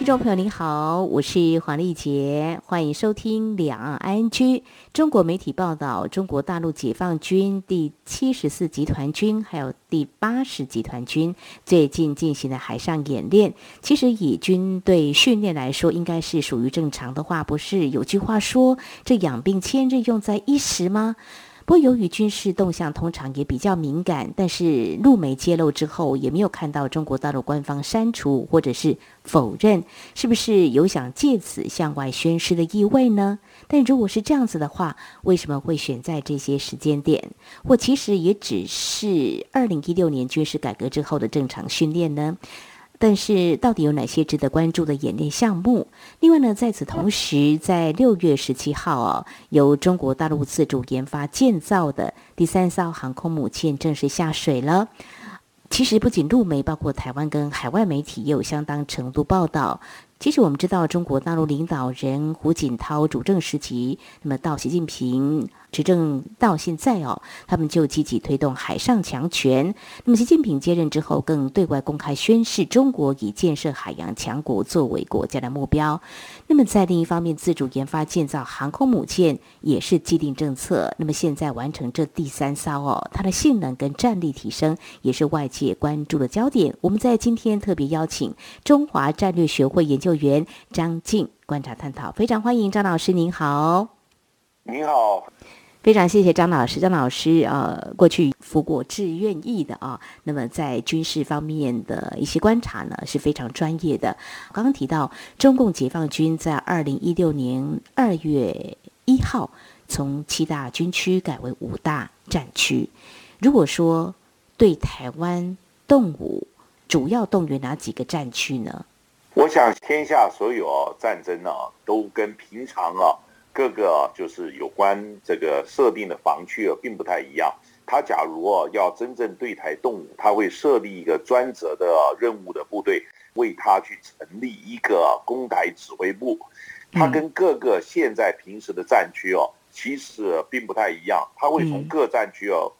听众朋友您好，我是黄丽杰，欢迎收听两岸 ING。中国媒体报道，中国大陆解放军第七十四集团军还有第八十集团军最近进行的海上演练，其实以军队训练来说，应该是属于正常的话，不是？有句话说：“这养兵千日，用在一时吗？”不过，由于军事动向通常也比较敏感，但是陆媒揭露之后，也没有看到中国大陆官方删除或者是否认，是不是有想借此向外宣示的意味呢？但如果是这样子的话，为什么会选在这些时间点？或其实也只是二零一六年军事改革之后的正常训练呢？但是，到底有哪些值得关注的演练项目？另外呢，在此同时，在六月十七号哦，由中国大陆自主研发建造的第三艘航空母舰正式下水了。其实，不仅陆媒，包括台湾跟海外媒体也有相当程度报道。其实，我们知道，中国大陆领导人胡锦涛主政时期，那么到习近平。执政到现在哦，他们就积极推动海上强权。那么，习近平接任之后，更对外公开宣示，中国以建设海洋强国作为国家的目标。那么，在另一方面，自主研发建造航空母舰也是既定政策。那么，现在完成这第三艘哦，它的性能跟战力提升，也是外界关注的焦点。我们在今天特别邀请中华战略学会研究员张静观察探讨，非常欢迎张老师，您好。您好。非常谢谢张老师，张老师呃，过去服过志愿役的啊，那么在军事方面的一些观察呢是非常专业的。刚刚提到中共解放军在二零一六年二月一号从七大军区改为五大战区，如果说对台湾动武，主要动员哪几个战区呢？我想天下所有战争呢，都跟平常啊。各个就是有关这个设定的防区啊，并不太一样。他假如啊要真正对台动武，他会设立一个专责的任务的部队，为他去成立一个攻台指挥部。他跟各个现在平时的战区哦，其实并不太一样。他会从各战区哦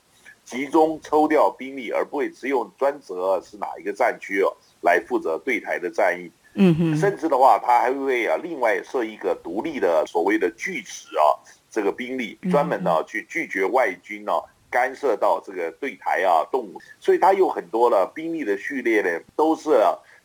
集中抽调兵力，而不会只有专责是哪一个战区哦来负责对台的战役。嗯哼，甚至的话，他还会啊，另外设一个独立的所谓的锯齿啊，这个兵力专门呢去拒绝外军呢干涉到这个对台啊动武，所以他有很多的兵力的序列呢，都是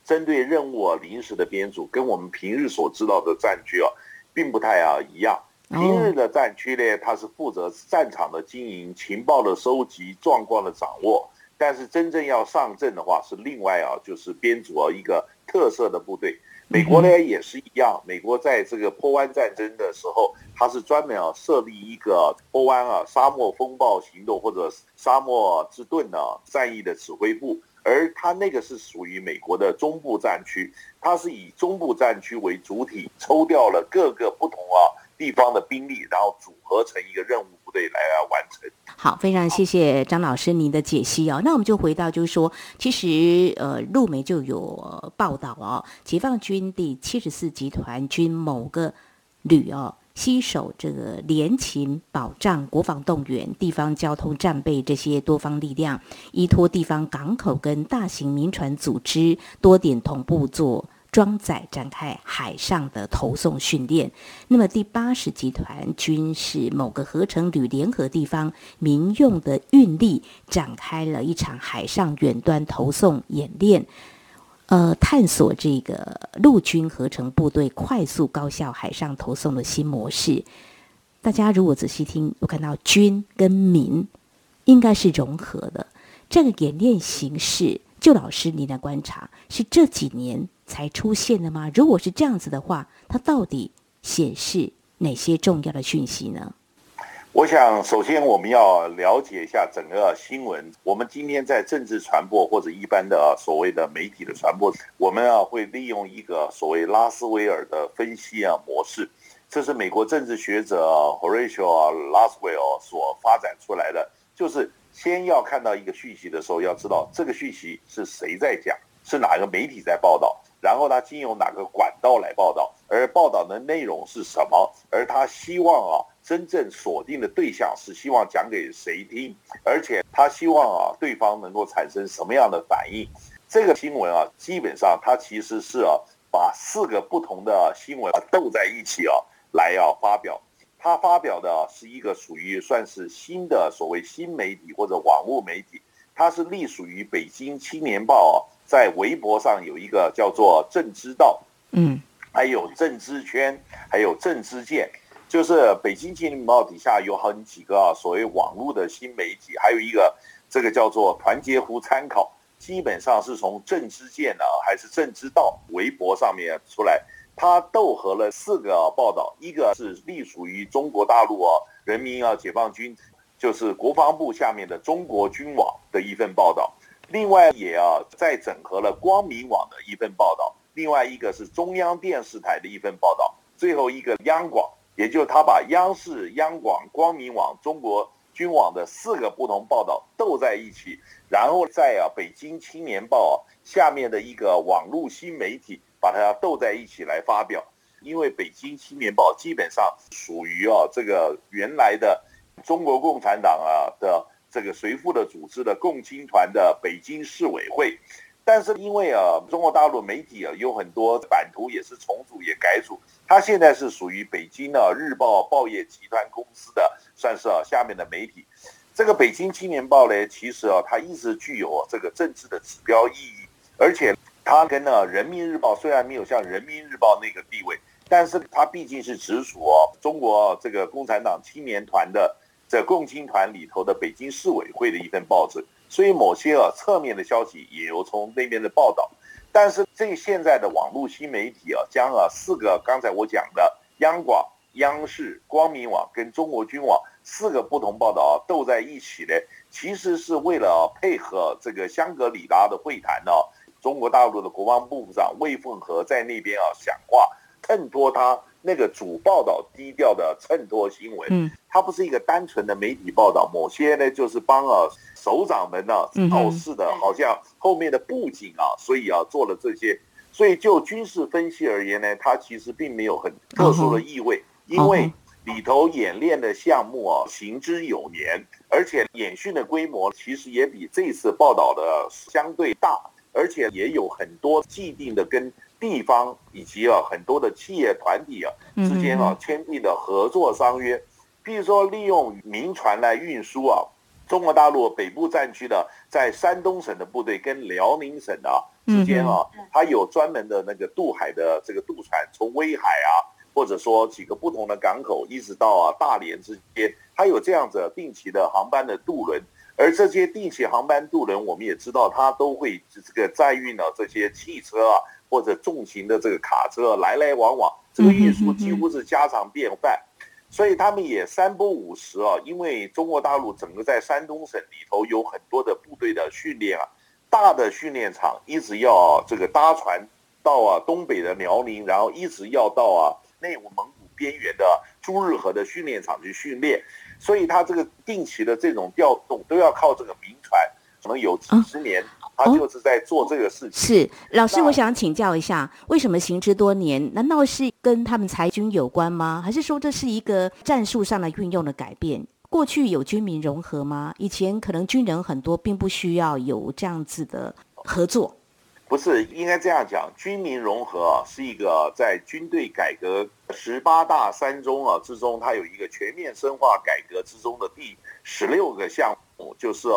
针对任务啊临时的编组，跟我们平日所知道的战区啊，并不太啊一样。平日的战区呢，它是负责战场的经营、情报的收集、状况的掌握，但是真正要上阵的话，是另外啊，就是编组啊一个。特色的部队，美国呢也是一样。美国在这个波湾战争的时候，它是专门啊设立一个波湾啊沙漠风暴行动或者沙漠之盾的战役的指挥部，而它那个是属于美国的中部战区，它是以中部战区为主体，抽调了各个不同啊地方的兵力，然后组合成一个任务部队来完成。好，非常谢谢张老师您的解析哦。那我们就回到，就是说，其实呃，陆媒就有报道哦，解放军第七十四集团军某个旅哦，携手这个联勤保障、国防动员、地方交通战备这些多方力量，依托地方港口跟大型民船组织多点同步做。装载展开海上的投送训练，那么第八十集团军是某个合成旅联合地方民用的运力展开了一场海上远端投送演练，呃，探索这个陆军合成部队快速高效海上投送的新模式。大家如果仔细听，我看到军跟民应该是融合的这个演练形式。就老师您的观察，是这几年才出现的吗？如果是这样子的话，它到底显示哪些重要的讯息呢？我想，首先我们要了解一下整个新闻。我们今天在政治传播或者一般的所谓的媒体的传播，我们啊会利用一个所谓拉斯维尔的分析啊模式，这是美国政治学者 Horatio Laswell 所发展出来的，就是先要看到一个讯息的时候，要知道这个讯息是谁在讲，是哪个媒体在报道。然后他经由哪个管道来报道，而报道的内容是什么，而他希望啊，真正锁定的对象是希望讲给谁听，而且他希望啊，对方能够产生什么样的反应。这个新闻啊，基本上它其实是啊，把四个不同的新闻啊斗在一起啊，来要发表。他发表的是一个属于算是新的所谓新媒体或者网络媒体，它是隶属于北京青年报啊，在微博上有一个叫做政知道，嗯，还有政知圈，还有政知见，就是北京青年报底下有很几个啊，所谓网络的新媒体，还有一个这个叫做团结湖参考，基本上是从政知见呢，还是政知道微博上面出来。他斗合了四个报道，一个是隶属于中国大陆啊人民啊解放军，就是国防部下面的中国军网的一份报道，另外也啊再整合了光明网的一份报道，另外一个是中央电视台的一份报道，最后一个央广，也就是他把央视、央广、光明网、中国军网的四个不同报道斗在一起，然后在啊北京青年报啊下面的一个网络新媒体。把它斗在一起来发表，因为《北京青年报》基本上属于啊这个原来的中国共产党啊的这个随附的组织的共青团的北京市委会，但是因为啊中国大陆媒体啊有很多版图也是重组也改组，它现在是属于北京的日报报业集团公司的算是啊下面的媒体。这个《北京青年报》呢，其实啊它一直具有这个政治的指标意义，而且。它跟呢《人民日报》虽然没有像《人民日报》那个地位，但是它毕竟是直属中国这个共产党青年团的这共青团里头的北京市委会的一份报纸，所以某些啊侧面的消息也有从那边的报道。但是这现在的网络新媒体啊，将啊四个刚才我讲的央广、央视、光明网跟中国军网四个不同报道啊斗在一起呢，其实是为了配合这个香格里拉的会谈呢。中国大陆的国防部部长魏凤和在那边啊讲话，衬托他那个主报道低调的衬托新闻。嗯，他不是一个单纯的媒体报道，某些呢就是帮啊首长们呢造势的，好像后面的布景啊，所以啊做了这些。所以就军事分析而言呢，它其实并没有很特殊的意味，因为里头演练的项目啊行之有年，而且演训的规模其实也比这次报道的相对大。而且也有很多既定的跟地方以及啊很多的企业团体啊之间啊签订的合作商约，譬如说利用民船来运输啊，中国大陆北部战区的在山东省的部队跟辽宁省的之间啊，它有专门的那个渡海的这个渡船，从威海啊，或者说几个不同的港口一直到啊大连之间，它有这样子定期的航班的渡轮。而这些定期航班渡轮，我们也知道，它都会这个载运了这些汽车啊，或者重型的这个卡车来来往往，这个运输几乎是家常便饭。所以他们也三不五时啊，因为中国大陆整个在山东省里头有很多的部队的训练啊，大的训练场一直要这个搭船到啊东北的辽宁，然后一直要到啊内蒙古边缘的朱日和的训练场去训练。所以他这个定期的这种调动都要靠这个民船，可能有几十年，他就是在做这个事情。是老师，我想请教一下，为什么行之多年？难道是跟他们裁军有关吗？还是说这是一个战术上的运用的改变？过去有军民融合吗？以前可能军人很多，并不需要有这样子的合作。不是应该这样讲，军民融合，是一个在军队改革十八大三中啊之中，它有一个全面深化改革之中的第十六个项目，就是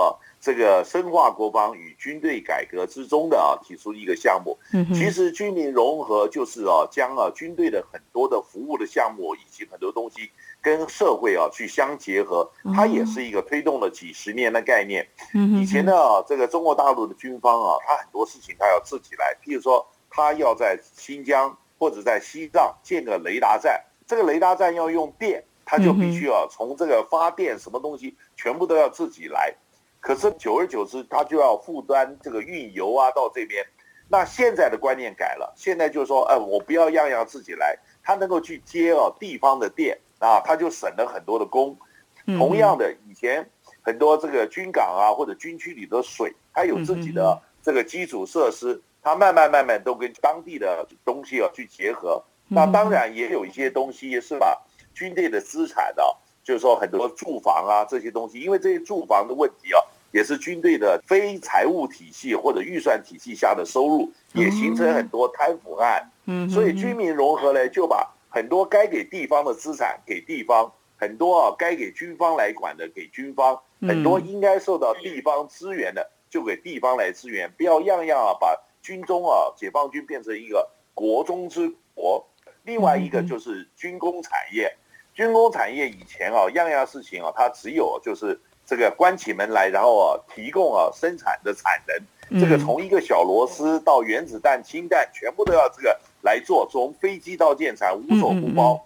这个深化国防与军队改革之中的啊提出一个项目。其实军民融合就是啊将啊军队的很多的服务的项目以及很多东西。跟社会啊去相结合，它也是一个推动了几十年的概念。以前呢，这个中国大陆的军方啊，他很多事情他要自己来。譬如说，他要在新疆或者在西藏建个雷达站，这个雷达站要用电，他就必须要从这个发电什么东西全部都要自己来。可是久而久之，他就要负担这个运油啊到这边。那现在的观念改了，现在就是说，呃，我不要样样自己来，他能够去接哦地方的电。啊，他就省了很多的工。同样的，以前很多这个军港啊，或者军区里的水，它有自己的这个基础设施，它慢慢慢慢都跟当地的东西啊去结合。那当然也有一些东西是把军队的资产的，就是说很多住房啊这些东西，因为这些住房的问题啊，也是军队的非财务体系或者预算体系下的收入，也形成很多贪腐案。嗯，所以军民融合呢，就把很多该给地方的资产给地方，很多啊该给军方来管的给军方，很多应该受到地方支援的就给地方来支援，不要样样啊把军中啊解放军变成一个国中之国。另外一个就是军工产业，军工产业以前啊，样样事情啊，它只有就是这个关起门来，然后啊提供啊生产的产能，这个从一个小螺丝到原子弹、氢弹，全部都要这个来做，从飞机到舰船无所不包。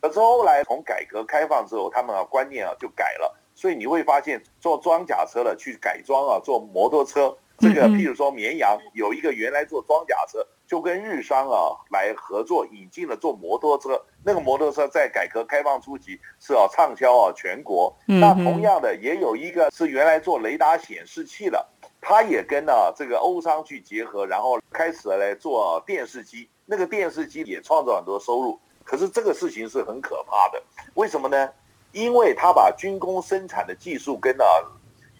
可是后来从改革开放之后，他们啊观念啊就改了，所以你会发现做装甲车的去改装啊，做摩托车，这个譬如说绵阳有一个原来做装甲车。就跟日商啊来合作，引进了做摩托车。那个摩托车在改革开放初期是啊畅销啊全国。那同样的也有一个是原来做雷达显示器的，他也跟了这个欧商去结合，然后开始来做电视机。那个电视机也创造很多收入。可是这个事情是很可怕的，为什么呢？因为他把军工生产的技术跟啊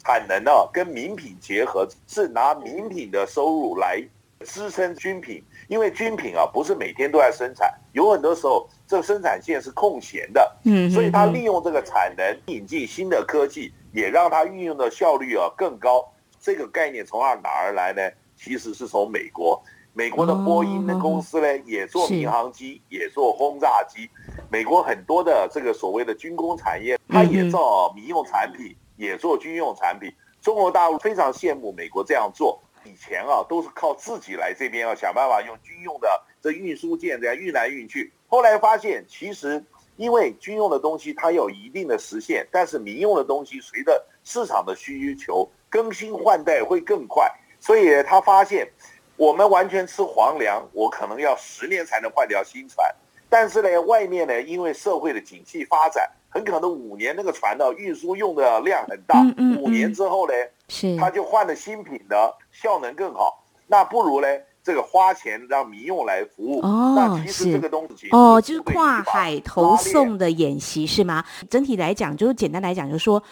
产能啊跟名品结合，是拿名品的收入来。支撑军品，因为军品啊不是每天都在生产，有很多时候这个生产线是空闲的，嗯，所以它利用这个产能引进新的科技，也让它运用的效率啊更高。这个概念从哪哪儿来呢？其实是从美国，美国的波音的公司呢也做民航机，也做轰炸机。美国很多的这个所谓的军工产业，它也造民用产品，也做军用产品。中国大陆非常羡慕美国这样做。以前啊，都是靠自己来这边要想办法用军用的这运输舰这样运来运去。后来发现，其实因为军用的东西它有一定的时限，但是民用的东西随着市场的需求更新换代会更快。所以他发现，我们完全吃皇粮，我可能要十年才能换掉新船。但是呢，外面呢，因为社会的景气发展，很可能五年那个船的运输用的量很大，五年之后呢，是他就换了新品的，效能更好。那不如呢，这个花钱让民用来服务。哦，那其实这个东西哦，就是跨海投送的演习是吗？整体来讲，就是简单来讲，就是说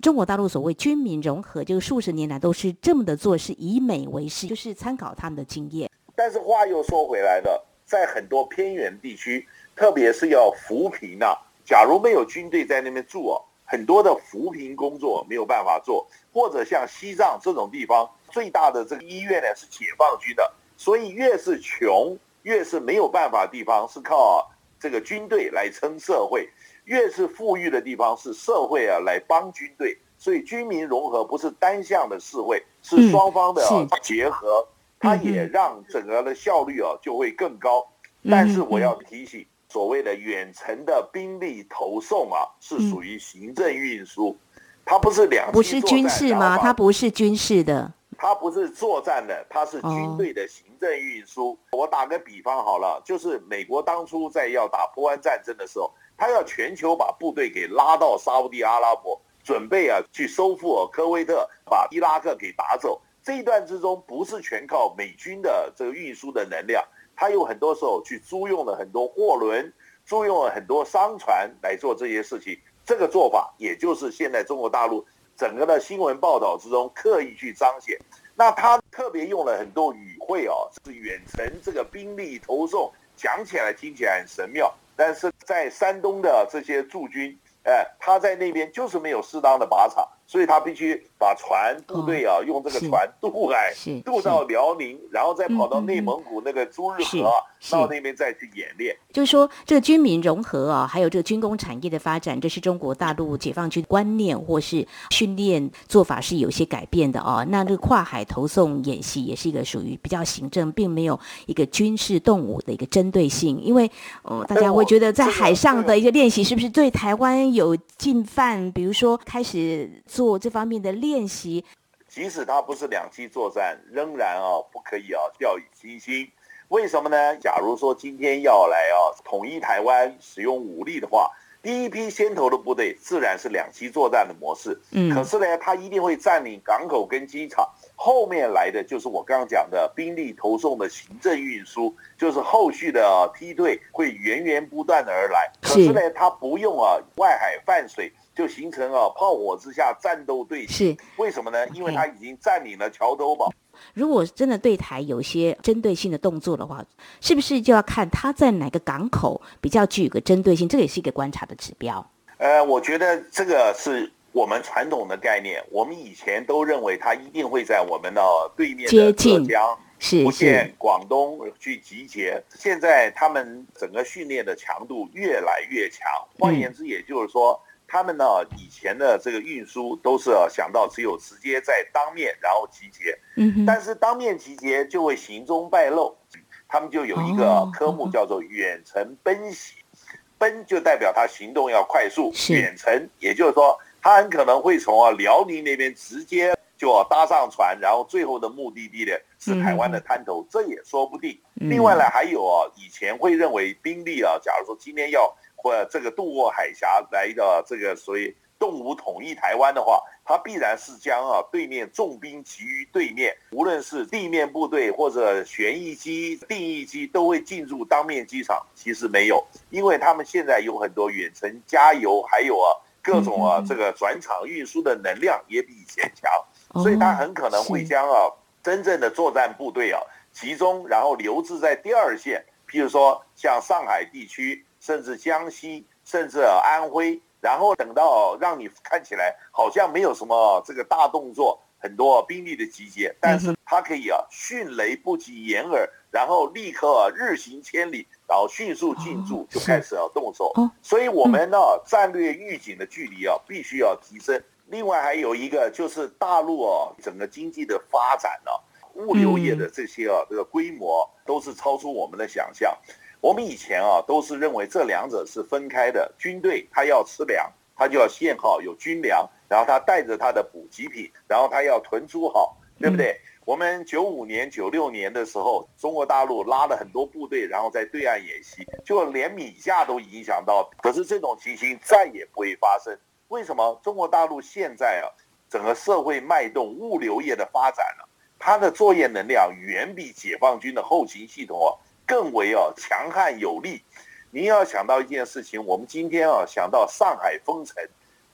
中国大陆所谓军民融合，就是数十年来都是这么的做，是以美为师，就是参考他们的经验。但是话又说回来了，在很多偏远地区，特别是要扶贫啊，假如没有军队在那边住哦。很多的扶贫工作没有办法做，或者像西藏这种地方，最大的这个医院呢是解放军的，所以越是穷，越是没有办法的地方，是靠这个军队来撑社会；越是富裕的地方，是社会啊来帮军队。所以军民融合不是单向的社会，是双方的结合，它也让整个的效率啊就会更高。但是我要提醒。所谓的远程的兵力投送啊，是属于行政运输，它不是两不是军事吗？它不是军事的，它不是作战的，它是军队的行政运输。我打个比方好了，就是美国当初在要打波湾战争的时候，他要全球把部队给拉到沙乌地阿拉伯，准备啊去收复科威特，把伊拉克给打走。这一段之中，不是全靠美军的这个运输的能量。他有很多时候去租用了很多货轮，租用了很多商船来做这些事情。这个做法，也就是现在中国大陆整个的新闻报道之中刻意去彰显。那他特别用了很多语汇哦，是远程这个兵力投送，讲起来听起来很神妙，但是在山东的这些驻军，哎，他在那边就是没有适当的靶场。所以他必须把船部队啊，用这个船渡海，渡到辽宁，然后再跑到内蒙古那个朱日和，到那边再去演练。就是说，这个军民融合啊，还有这个军工产业的发展，这是中国大陆解放军观念或是训练做法是有些改变的啊。那这个跨海投送演习也是一个属于比较行政，并没有一个军事动武的一个针对性。因为，呃，大家会觉得在海上的一个练习是不是对台湾有进犯？比如说开始做。做这方面的练习，即使它不是两栖作战，仍然啊不可以啊掉以轻心。为什么呢？假如说今天要来啊统一台湾，使用武力的话，第一批先头的部队自然是两栖作战的模式。嗯，可是呢，他一定会占领港口跟机场，后面来的就是我刚刚讲的兵力投送的行政运输，就是后续的梯队会源源不断的而来。可是呢，它不用啊外海泛水就形成啊炮火之下战斗队形。是为什么呢？因为他已经占领了桥头堡。如果真的对台有些针对性的动作的话，是不是就要看他在哪个港口比较具有个针对性？这个也是一个观察的指标。呃，我觉得这个是。我们传统的概念，我们以前都认为他一定会在我们的对面的浙江、福建、广东去集结。现在他们整个训练的强度越来越强。换言之，也就是说，他们呢以前的这个运输都是想到只有直接在当面然后集结。嗯。但是当面集结就会行踪败露，他们就有一个科目叫做远程奔袭。奔就代表他行动要快速，远程也就是说。他很可能会从啊辽宁那边直接就搭上船，然后最后的目的地呢是台湾的滩头，这也说不定。另外呢，还有啊，以前会认为兵力啊，假如说今天要或这个渡过海峡来的这个所谓动武统一台湾的话，它必然是将啊对面重兵集于对面，无论是地面部队或者旋翼机、定翼机都会进入当面机场。其实没有，因为他们现在有很多远程加油，还有啊。各种啊，这个转场运输的能量也比以前强，所以他很可能会将啊真正的作战部队啊集中，然后留置在第二线，譬如说像上海地区，甚至江西，甚至安徽，然后等到让你看起来好像没有什么这个大动作，很多兵力的集结，但是他可以啊迅雷不及掩耳，然后立刻啊日行千里。然后迅速进驻，就开始要动手。所以，我们呢，战略预警的距离啊，必须要提升。另外，还有一个就是大陆哦，整个经济的发展呢，物流业的这些啊，这个规模都是超出我们的想象。我们以前啊，都是认为这两者是分开的。军队他要吃粮，他就要限号有军粮，然后他带着他的补给品，然后他要囤租好，对不对？我们九五年、九六年的时候，中国大陆拉了很多部队，然后在对岸演习，就连米价都影响到。可是这种情形再也不会发生。为什么？中国大陆现在啊，整个社会脉动、物流业的发展了，它的作业能量远比解放军的后勤系统啊更为啊强悍有力。您要想到一件事情，我们今天啊想到上海封城。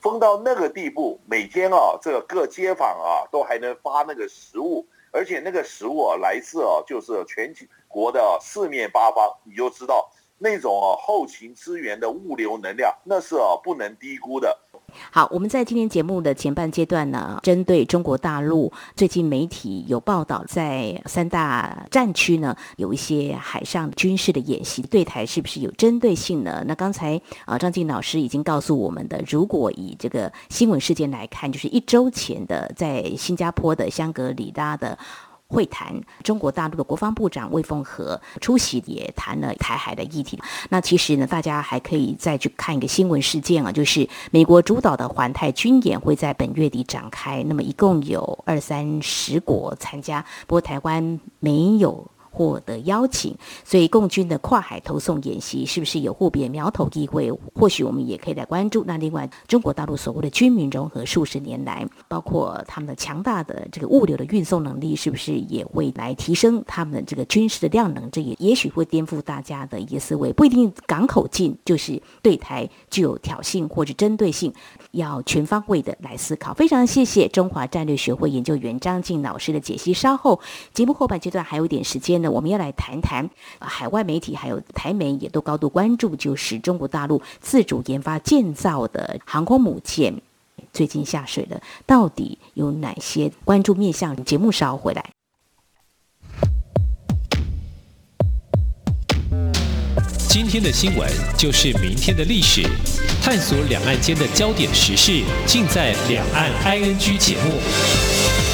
封到那个地步，每天啊，这个各街坊啊都还能发那个食物，而且那个食物啊来自啊就是全国的四面八方，你就知道那种啊后勤资源的物流能量，那是啊不能低估的。好，我们在今天节目的前半阶段呢，针对中国大陆最近媒体有报道，在三大战区呢有一些海上军事的演习，对台是不是有针对性呢？那刚才啊张静老师已经告诉我们的，如果以这个新闻事件来看，就是一周前的在新加坡的香格里拉的。会谈，中国大陆的国防部长魏凤和出席，也谈了台海的议题。那其实呢，大家还可以再去看一个新闻事件啊，就是美国主导的环太军演会在本月底展开，那么一共有二三十国参加，不过台湾没有。获得邀请，所以共军的跨海投送演习是不是有互别苗头机会？或许我们也可以来关注。那另外，中国大陆所谓的军民融合数十年来，包括他们的强大的这个物流的运送能力，是不是也会来提升他们的这个军事的量能？这也也许会颠覆大家的一个思维。不一定港口进就是对台具有挑衅或者针对性，要全方位的来思考。非常谢谢中华战略学会研究员张静老师的解析。稍后节目后半阶段还有一点时间呢。我们要来谈谈海外媒体还有台媒也都高度关注，就是中国大陆自主研发建造的航空母舰最近下水了，到底有哪些关注面向？节目稍回来。今天的新闻就是明天的历史，探索两岸间的焦点时事，尽在《两岸 ING》节目。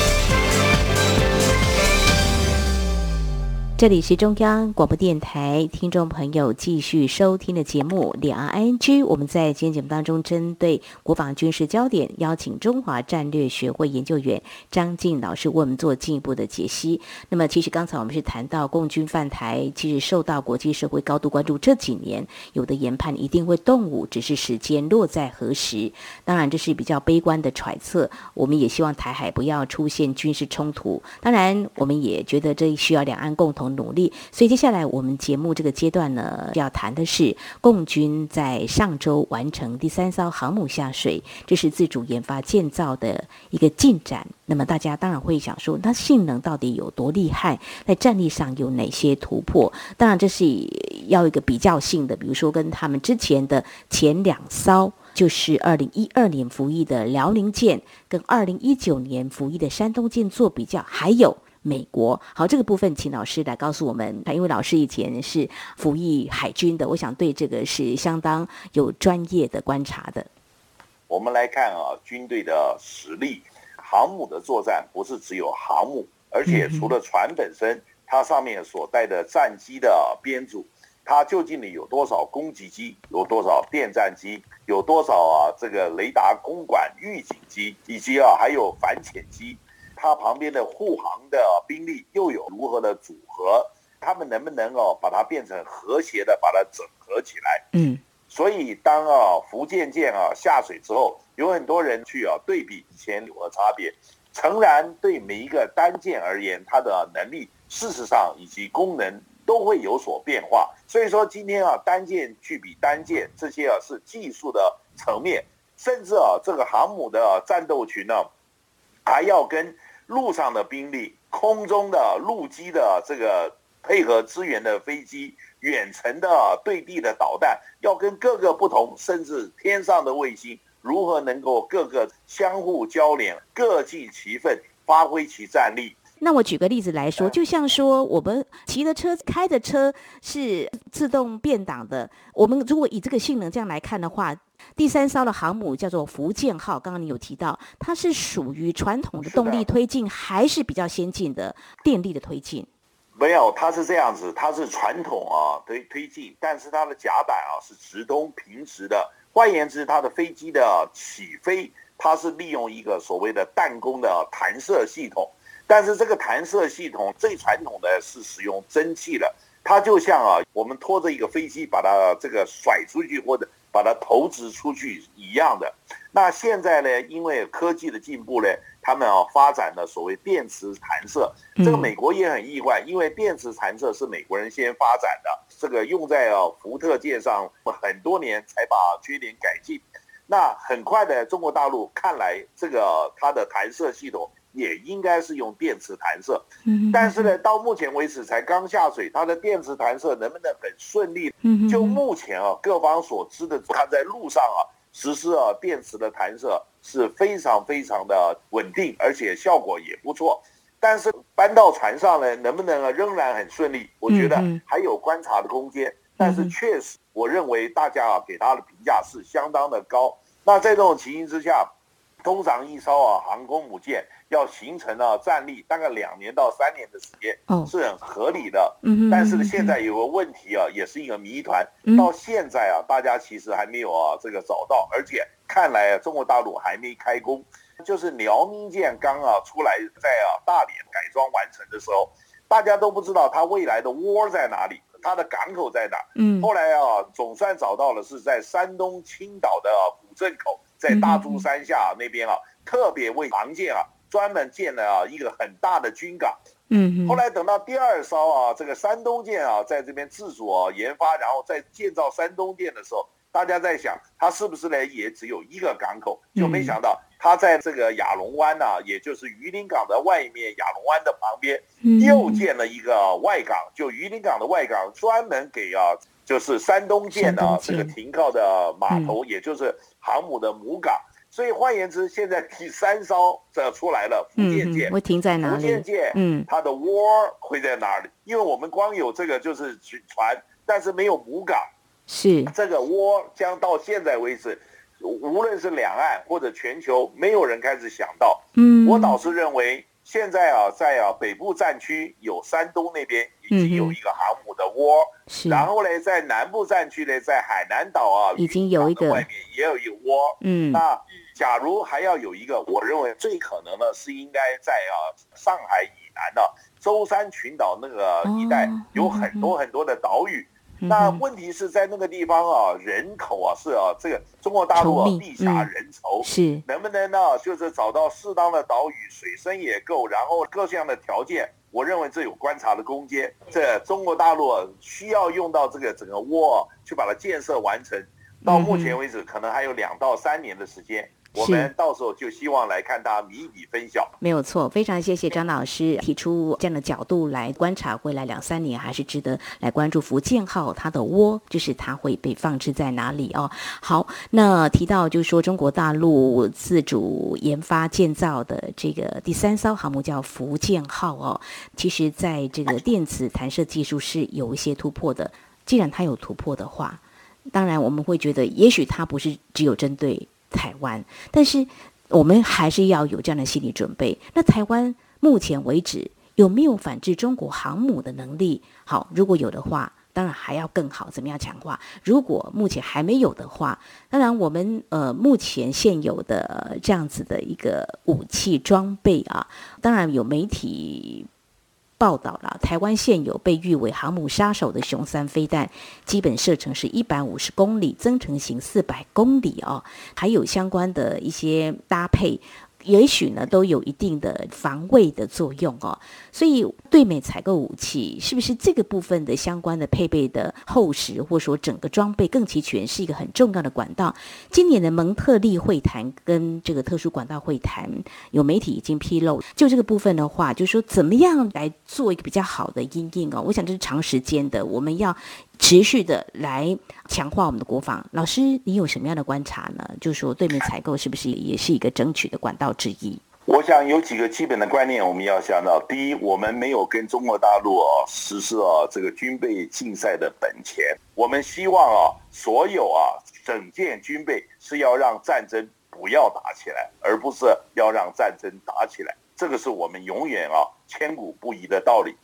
这里是中央广播电台，听众朋友继续收听的节目《两岸 ING》。我们在今天节目当中，针对国防军事焦点，邀请中华战略学会研究员张静老师为我们做进一步的解析。那么，其实刚才我们是谈到共军犯台，其实受到国际社会高度关注。这几年有的研判一定会动武，只是时间落在何时。当然，这是比较悲观的揣测。我们也希望台海不要出现军事冲突。当然，我们也觉得这需要两岸共同。努力，所以接下来我们节目这个阶段呢，要谈的是共军在上周完成第三艘航母下水，这是自主研发建造的一个进展。那么大家当然会想说，它性能到底有多厉害？在战力上有哪些突破？当然这是要一个比较性的，比如说跟他们之前的前两艘，就是二零一二年服役的辽宁舰，跟二零一九年服役的山东舰做比较，还有。美国好，这个部分请老师来告诉我们。因为老师以前是服役海军的，我想对这个是相当有专业的观察的。我们来看啊，军队的实力，航母的作战不是只有航母，而且除了船本身，它上面所带的战机的编组，它究竟里有多少攻击机，有多少电战机，有多少啊这个雷达公管预警机，以及啊还有反潜机。它旁边的护航的兵力又有如何的组合？他们能不能哦把它变成和谐的，把它整合起来？嗯，所以当啊福建舰啊下水之后，有很多人去啊对比以前有何差别。诚然，对每一个单舰而言，它的能力事实上以及功能都会有所变化。所以说今天啊单舰去比单舰，这些啊是技术的层面，甚至啊这个航母的战斗群呢，还要跟。陆上的兵力、空中的陆基的这个配合支援的飞机、远程的对地的导弹，要跟各个不同，甚至天上的卫星，如何能够各个相互交联、各尽其分、发挥其战力？那我举个例子来说，就像说我们骑的车、开的车是自动变挡的，我们如果以这个性能这样来看的话。第三艘的航母叫做福建号，刚刚你有提到，它是属于传统的动力推进，还是比较先进的电力的推进？没有，它是这样子，它是传统啊推推进，但是它的甲板啊是直通平直的。换言之，它的飞机的起飞，它是利用一个所谓的弹弓的弹射系统，但是这个弹射系统最传统的是使用蒸汽的，它就像啊我们拖着一个飞机把它这个甩出去或者。把它投掷出去一样的。那现在呢？因为科技的进步呢，他们啊发展了所谓电磁弹射。这个美国也很意外，因为电磁弹射是美国人先发展的，这个用在啊福特舰上很多年才把缺点改进。那很快的，中国大陆看来这个它的弹射系统。也应该是用电磁弹射，但是呢，到目前为止才刚下水，它的电磁弹射能不能很顺利？就目前啊，各方所知的，它在路上啊实施啊电磁的弹射是非常非常的稳定，而且效果也不错。但是搬到船上呢，能不能啊仍然很顺利？我觉得还有观察的空间。但是确实，我认为大家啊给它的评价是相当的高。那在这种情形之下，通常一艘啊航空母舰。要形成啊战力，大概两年到三年的时间，是很合理的。但是呢，现在有个问题啊，也是一个谜团。到现在啊，大家其实还没有啊这个找到，而且看来啊，中国大陆还没开工。就是辽宁舰刚啊出来，在啊大连改装完成的时候，大家都不知道它未来的窝在哪里，它的港口在哪。嗯。后来啊，总算找到了，是在山东青岛的古镇口，在大珠山下那边啊，特别为航舰啊。专门建了啊一个很大的军港，嗯，后来等到第二艘啊这个山东舰啊在这边自主啊研发，然后再建造山东舰的时候，大家在想它是不是呢也只有一个港口，就没想到它在这个亚龙湾呢，也就是榆林港的外面，亚龙湾的旁边又建了一个外港，就榆林港的外港专门给啊就是山东舰的这个停靠的码头，也就是航母的母港。所以换言之，现在第三艘这出来了，福建舰会停在哪里？福建舰，嗯，它的窝会在哪里？因为我们光有这个就是船，但是没有母港，是这个窝将到现在为止，无论是两岸或者全球，没有人开始想到。嗯，我倒是认为现在啊，在啊北部战区有山东那边已经有一个航母的窝，是。然后呢，在南部战区呢，在海南岛啊，已经有一个外面也有一个窝。嗯，那假如还要有一个，我认为最可能的是应该在啊上海以南的舟山群岛那个一带有很多很多的岛屿。那问题是在那个地方啊，人口啊是啊，这个中国大陆啊地狭人稠，是能不能呢？就是找到适当的岛屿，水深也够，然后各项的条件，我认为这有观察的空间。这中国大陆需要用到这个整个窝去把它建设完成，到目前为止可能还有两到三年的时间。我们到时候就希望来看它谜底分晓，没有错。非常谢谢张老师提出这样的角度来观察，未来两三年还是值得来关注福建号它的窝，就是它会被放置在哪里哦。好，那提到就是说中国大陆自主研发建造的这个第三艘航母叫福建号哦，其实在这个电子弹射技术是有一些突破的。既然它有突破的话，当然我们会觉得，也许它不是只有针对。台湾，但是我们还是要有这样的心理准备。那台湾目前为止有没有反制中国航母的能力？好，如果有的话，当然还要更好，怎么样强化？如果目前还没有的话，当然我们呃目前现有的这样子的一个武器装备啊，当然有媒体。报道了，台湾现有被誉为航母杀手的雄三飞弹，基本射程是一百五十公里，增程型四百公里哦，还有相关的一些搭配。也许呢，都有一定的防卫的作用哦。所以，对美采购武器，是不是这个部分的相关的配备的厚实，或者说整个装备更齐全，是一个很重要的管道？今年的蒙特利会谈跟这个特殊管道会谈，有媒体已经披露，就这个部分的话，就是说怎么样来做一个比较好的因应哦？我想这是长时间的，我们要。持续的来强化我们的国防，老师，你有什么样的观察呢？就是说，对美采购是不是也是一个争取的管道之一？我想有几个基本的观念我们要想到。第一，我们没有跟中国大陆啊实施啊这个军备竞赛的本钱。我们希望啊，所有啊整件军备是要让战争不要打起来，而不是要让战争打起来。这个是我们永远啊千古不移的道理。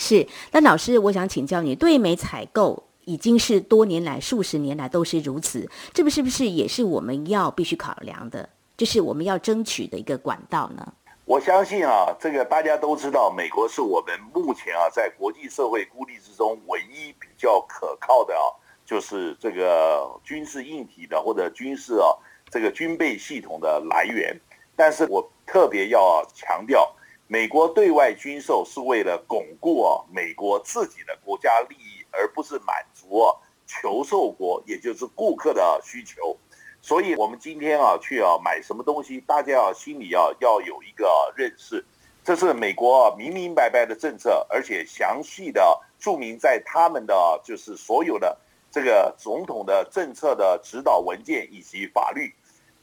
是，那老师，我想请教你，对美采购已经是多年来、数十年来都是如此，这个是不是也是我们要必须考量的，就是我们要争取的一个管道呢？我相信啊，这个大家都知道，美国是我们目前啊在国际社会孤立之中唯一比较可靠的啊，就是这个军事硬体的或者军事啊这个军备系统的来源。但是我特别要强调。美国对外军售是为了巩固美国自己的国家利益，而不是满足求售国，也就是顾客的需求。所以，我们今天啊去啊买什么东西，大家啊心里啊要有一个认识，这是美国明明白白的政策，而且详细的注明在他们的就是所有的这个总统的政策的指导文件以及法律。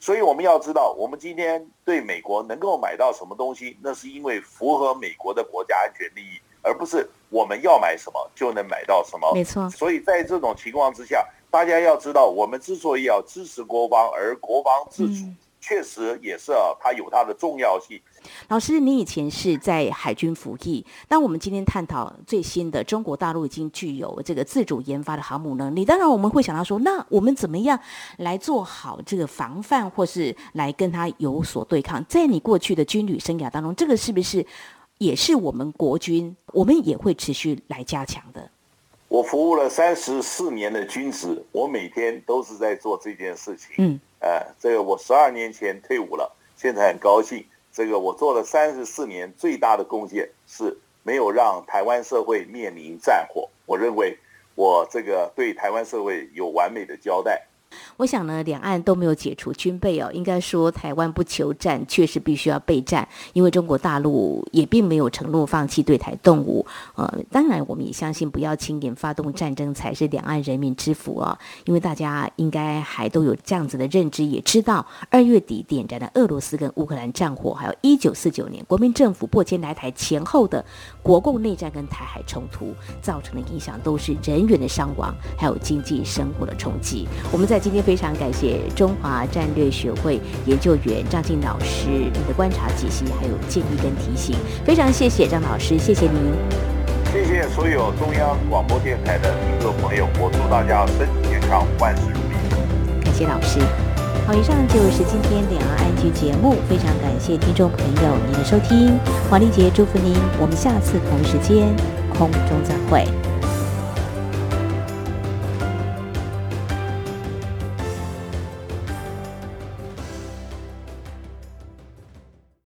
所以我们要知道，我们今天对美国能够买到什么东西，那是因为符合美国的国家安全利益，而不是我们要买什么就能买到什么。没错。所以在这种情况之下，大家要知道，我们之所以要支持国防，而国防自主。嗯确实也是啊，它有它的重要性。老师，你以前是在海军服役，当我们今天探讨最新的中国大陆已经具有这个自主研发的航母能力，当然我们会想到说，那我们怎么样来做好这个防范，或是来跟它有所对抗？在你过去的军旅生涯当中，这个是不是也是我们国军我们也会持续来加强的？我服务了三十四年的军职，我每天都是在做这件事情。嗯。呃，这个我十二年前退伍了，现在很高兴。这个我做了三十四年，最大的贡献是没有让台湾社会面临战火。我认为我这个对台湾社会有完美的交代。我想呢，两岸都没有解除军备哦。应该说，台湾不求战，确实必须要备战，因为中国大陆也并没有承诺放弃对台动武。呃，当然，我们也相信，不要轻言发动战争才是两岸人民之福啊。因为大家应该还都有这样子的认知，也知道二月底点燃的俄罗斯跟乌克兰战火，还有一九四九年国民政府迫迁来台前后的国共内战跟台海冲突造成的影响，都是人员的伤亡，还有经济生活的冲击。我们在今天非常感谢中华战略学会研究员张静老师你的观察解析还有建议跟提醒，非常谢谢张老师，谢谢您。谢谢所有中央广播电台的听众朋友，我祝大家身体健康，万事如意。感谢老师。好，以上就是今天两岸安居节目，非常感谢听众朋友您的收听，黄丽杰祝福您，我们下次同一时间空中再会。